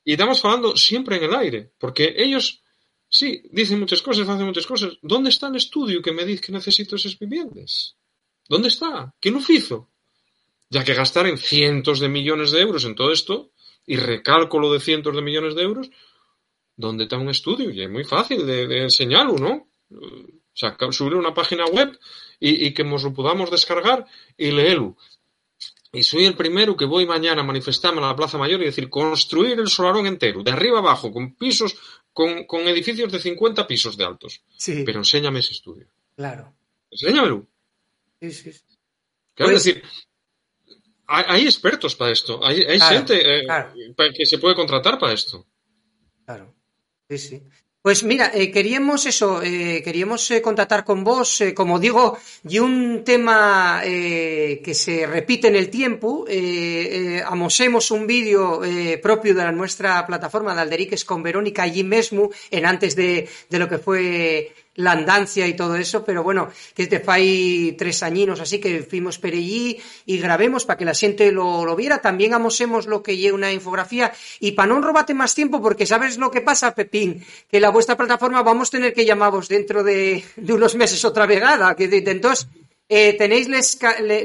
S3: y estamos hablando siempre en el aire, porque ellos, sí, dicen muchas cosas, hacen muchas cosas. ¿Dónde está el estudio que me dice que necesito esas viviendas? ¿Dónde está? ¿Quién lo hizo? Ya que gastar en cientos de millones de euros en todo esto, y recálculo de cientos de millones de euros, donde está un estudio y es muy fácil de, de enseñarlo, ¿no? O sea, subir una página web y, y que nos lo podamos descargar y leerlo. Y soy el primero que voy mañana a manifestarme a la Plaza Mayor y decir, construir el solarón entero, de arriba abajo, con pisos, con, con edificios de 50 pisos de altos.
S2: Sí,
S3: Pero enséñame ese estudio.
S2: claro.
S3: Enséñamelo.
S2: Sí, sí.
S3: Claro,
S2: Pues-
S3: es decir, hay, hay expertos para esto. Hay, hay
S2: Claro,
S3: gente eh,
S2: claro.
S3: que se puede contratar para esto.
S2: Claro, sí, sí. Pues mira, eh, queríamos eso, eh, queríamos eh, contactar con vos, eh, como digo, y un tema que se repite en el tiempo, amosemos un vídeo propio de la nuestra plataforma de Alderiques con Verónica allí mismo, en antes de, de lo que fue la andancia y todo eso, pero bueno, que te fai tres añinos así que fuimos per y grabemos para que la gente lo, lo viera. También amosemos lo que lleva una infografía y para no robarte más tiempo, porque sabes lo que pasa, Pepín, que la vuestra plataforma vamos a tener que llamaros dentro de, de unos meses otra vegada. Que, de- entonces, eh, tenéis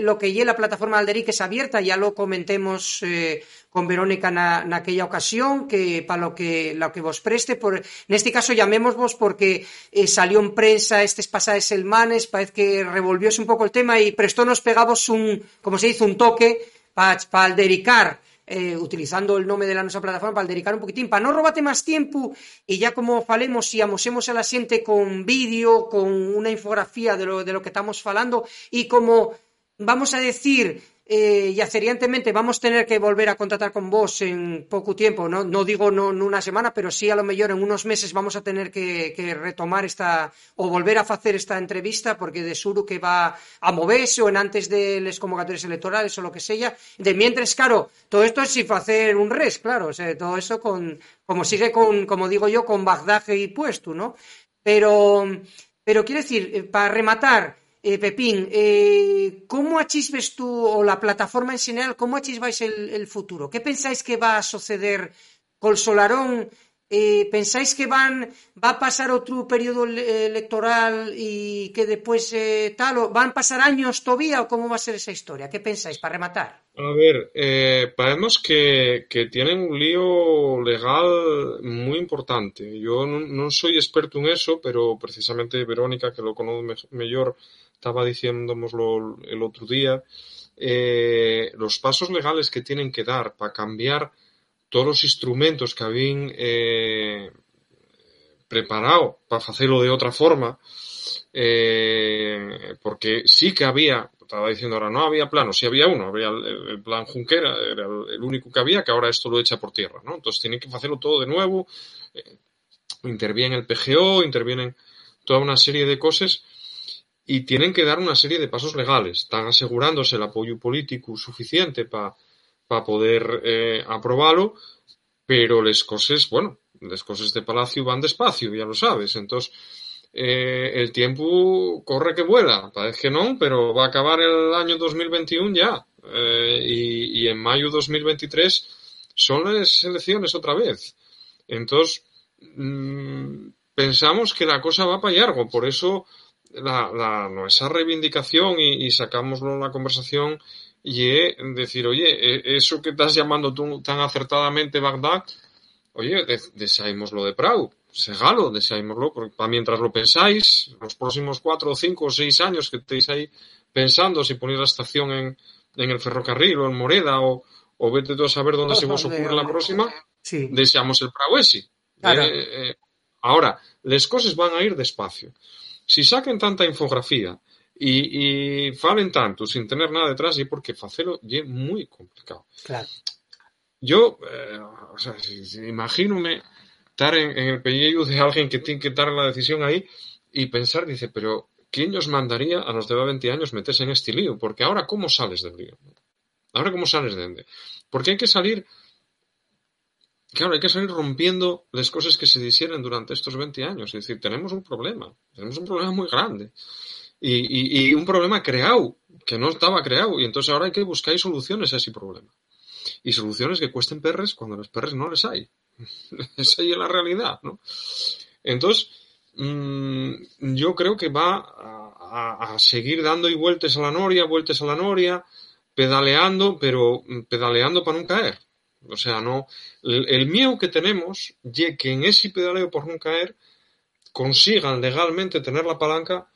S2: lo que lleva la plataforma Alderiques abierta, ya lo comentemos eh, con Verónica na, naquella ocasión, que para lo que, lo que vos preste, por, en este caso llamémosvos porque eh, salió en prensa estes pasadas semanas, parece que revolvióse un poco el tema y prestó nos pegamos un, como se dice, un toque para pa aldericar eh, utilizando el nombre de la nuestra plataforma para dedicar un poquitín, para no robarte más tiempo y ya como falemos y amosemos a la xente con vídeo, con una infografía de lo, de lo que estamos falando y como vamos a decir eh, y aceriantemente vamos a tener que volver a contratar con vos en poco tiempo, no, no digo no en una semana, pero sí a lo mejor en unos meses vamos a tener que, retomar esta o volver a hacer esta entrevista porque de suru que va a moverse o en antes de las convocatorias electorales o lo que sea. De mientras, claro, todo esto es sin hacer un res, claro, o sea, todo eso con, como sigue con, como digo yo, con bagdaje y puesto, ¿no? Pero, pero quiero decir, eh, para rematar, eh, Pepín, eh, ¿cómo achisbes tú, o la plataforma en general, cómo achisbáis el, futuro? ¿Qué pensáis que va a suceder col Solarón? Eh, ¿Pensáis que van va a pasar otro periodo le- electoral y que después eh, tal? ¿O ¿Van a pasar años todavía o cómo va a ser esa historia? ¿Qué pensáis para rematar?
S3: A ver, eh, paremos que, tienen un lío legal muy importante. Yo no, soy experto en eso, pero precisamente Verónica, que lo conoce me- mejor, estaba diciéndomoslo el otro día. eh, los pasos legales que tienen que dar para cambiar todos los instrumentos que habían eh, preparado para hacerlo de otra forma, eh, porque sí que había, estaba diciendo ahora, no había plano, sí había uno, había el, plan Junquera, era el, el único que había, que ahora esto lo echa por tierra, ¿no? Entonces tienen que hacerlo todo de nuevo, eh, interviene el PGO, intervienen toda una serie de cosas y tienen que dar una serie de pasos legales. Están asegurándose el apoyo político suficiente para poder eh, aprobarlo, pero las cosas, bueno, las cosas de Palacio van despacio, ya lo sabes. Entonces, eh, el tiempo corre que vuela. Parece que no, pero va a acabar el año 2021 ya. Eh, y, y en mayo 2023 son las elecciones otra vez. Entonces, mm, pensamos que la cosa va para largo. Por eso, la, la, nuestra reivindicación y, y sacámoslo en la conversación y decir, oye, e- eso que estás llamando tú tan acertadamente Bagdad, oye, de, deseámoslo de Prau, segalo, deseámoslo, porque para mientras lo pensáis, los próximos cuatro, cinco o seis años que estéis ahí pensando si ponéis la estación en, en el ferrocarril o en Moreda o, o vete tú a saber dónde se vos ocurre la próxima,
S2: Sí,
S3: deseamos el Prau ese.
S2: Claro.
S3: Eh, eh, ahora, las cosas van a ir despacio. Si saquen tanta infografía y, falen tanto sin tener nada detrás, y porque facelo es muy complicado.
S2: claro.
S3: Yo, eh, o sea, si, si imagínome estar en, en el pellejo de alguien que tiene que dar la decisión ahí y pensar, dice, pero ¿quién os mandaría a los de 20 años meterse en este lío? Porque ahora, ¿cómo sales del lío? Ahora, ¿cómo sales de ende? Porque hay que salir, claro, hay que salir rompiendo las cosas que se hicieron durante estos 20 años. Es decir, tenemos un problema, tenemos un problema muy grande. Y, un problema creado, que no estaba creado. Y entonces ahora hay que buscar soluciones a ese problema y soluciones que cuesten perres cuando los perres no les hay. *laughs* Esa es la realidad, ¿no? Entonces, mmm, yo creo que va a, a, a, seguir dando y vueltas a la noria, vueltas a la noria, pedaleando, pero pedaleando para no caer. O sea, no. El, el miedo que tenemos y que en ese pedaleo por no caer consigan legalmente tener la palanca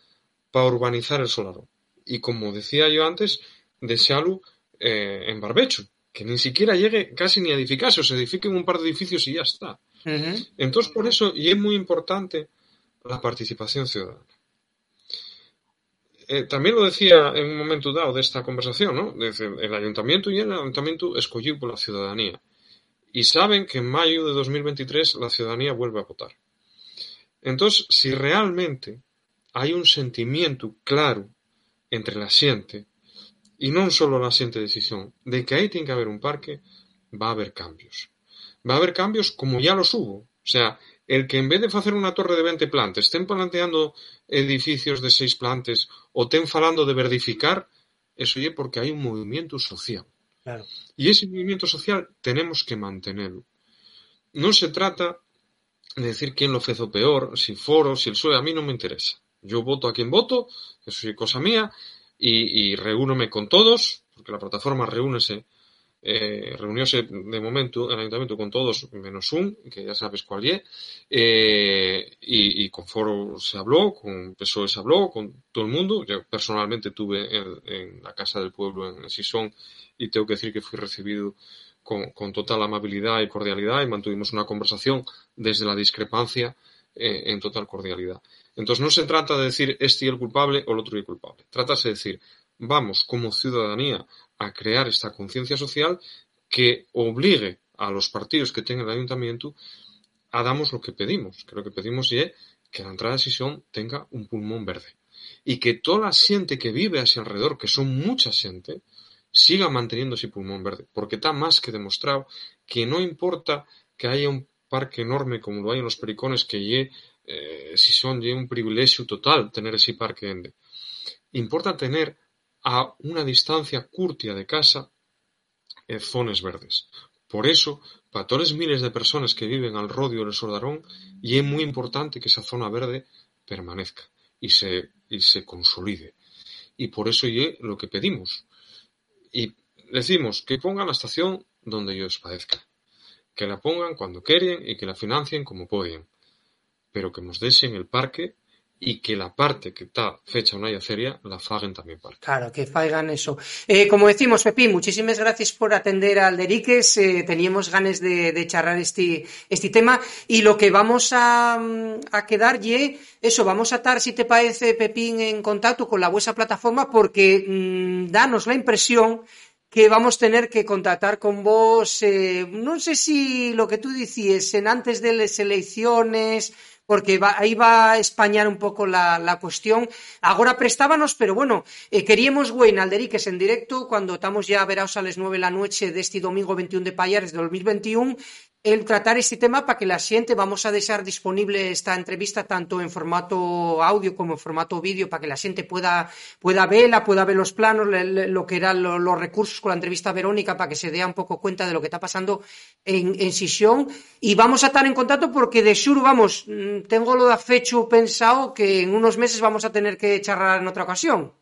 S3: para urbanizar el solarón. Y como decía yo antes, desearlo eh, en barbecho, que ni siquiera llegue casi ni a edificarse, o se edifiquen un par de edificios y ya está. Entonces, por eso, y es muy importante la participación ciudadana. Eh, también lo decía en un momento dado de esta conversación, ¿no? El ayuntamiento y el ayuntamiento escogido por la ciudadanía. Y saben que en mayo de 2023 la ciudadanía vuelve a votar. Entonces, si realmente hay un sentimiento claro entre la gente, y no solo la gente decisión, de que ahí tiene que haber un parque, va a haber cambios. Va a haber cambios como ya los hubo. O sea, el que en vez de hacer una torre de 20 plantas estén planteando edificios de 6 plantas o estén falando de verdificar, eso es porque hay un movimiento social. Y ese movimiento social tenemos que mantenerlo. No se trata de decir quién lo hizo peor, si foro, si el PSOE, a mí no me interesa. Yo voto a quien voto, eso es cosa mía, y, y reúnome con todos, porque la plataforma reúnese eh, reunióse de momento el ayuntamiento con todos menos un, que ya sabes cuál es, eh, y, con Foro se habló, con PSOE se habló, con todo el mundo. Yo personalmente tuve en, la Casa del Pueblo en Sison y tengo que decir que fui recibido con, total amabilidad y cordialidad y mantuvimos una conversación desde la discrepancia eh, en total cordialidad. Entonces no se trata de decir este y el culpable o el otro y el culpable. Trata de decir, vamos como ciudadanía a crear esta conciencia social que obligue a los partidos que tengan el ayuntamiento a damos lo que pedimos, que lo que pedimos es que la entrada de decisión tenga un pulmón verde. Y que toda la gente que vive hacia alrededor, que son mucha gente, siga manteniendo ese pulmón verde, porque está más que demostrado que no importa que haya un parque enorme como lo hay en los pericones, que ye, eh, si son un privilegio total tener ese parque ende. Importa tener a una distancia curtia de casa eh, zonas verdes. Por eso, para miles de personas que viven al rodio del Sordarón, y es muy importante que esa zona verde permanezca y se, y se consolide. Y por eso es lo que pedimos. Y decimos que pongan la estación donde ellos padezcan. Que la pongan cuando quieren y que la financien como pueden. Pero que nos desen el parque y que la parte que está fecha una yaceria la faguen también parte.
S2: Claro, que faigan eso. Eh, como decimos, Pepín, muchísimas gracias por atender al Deriques. Eh, teníamos ganas de, de, charlar este, este tema y lo que vamos a, mm, quedar y eso, vamos a estar, si te parece, Pepín, en contacto con la vuestra plataforma porque mmm, danos la impresión que vamos a tener que contactar con vos, eh, no sé si lo que tú decías, en antes de las elecciones, porque va, va a españar un pouco la, la cuestión. Agora prestábanos, pero bueno, eh, queríamos güey Alderiques en directo, cando estamos ya veraos a las 9 la noche deste domingo 21 de Payares de 2021, el tratar este tema para que la xente vamos a dejar disponible esta entrevista tanto en formato audio como en formato vídeo para que la xente pueda, pueda verla, pueda ver los planos, lo que eran los recursos con la entrevista Verónica para que se dé un poco cuenta de lo que está pasando en, en Sisión y vamos a estar en contacto porque de Shuru, vamos, mm, tengo lo de fecho pensado que en unos meses vamos a tener que charlar en otra ocasión.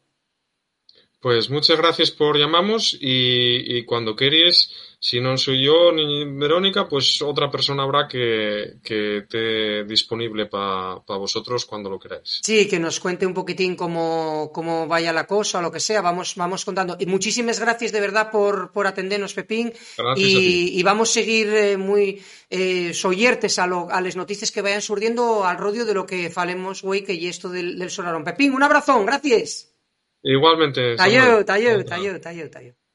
S3: Pues muchas gracias por llamamos y, y cuando queréis si no soy yo ni Verónica, pues otra persona habrá que, que esté disponible para vosotros cuando lo queráis.
S2: Sí, que nos cuente un poquitín cómo, cómo vaya la cosa o lo que sea. Vamos, vamos contando. Y muchísimas gracias de verdad por, por atendernos, Pepín. Y, y, vamos a seguir eh, muy eh, soyertes a, lo, a las noticias que vayan surgiendo al rodio de lo que falemos, güey, que y esto del, del Solarón. Pepín, un abrazón, gracias.
S3: Igualmente.
S2: Tayo, tayo, tayo, tayo, tayo.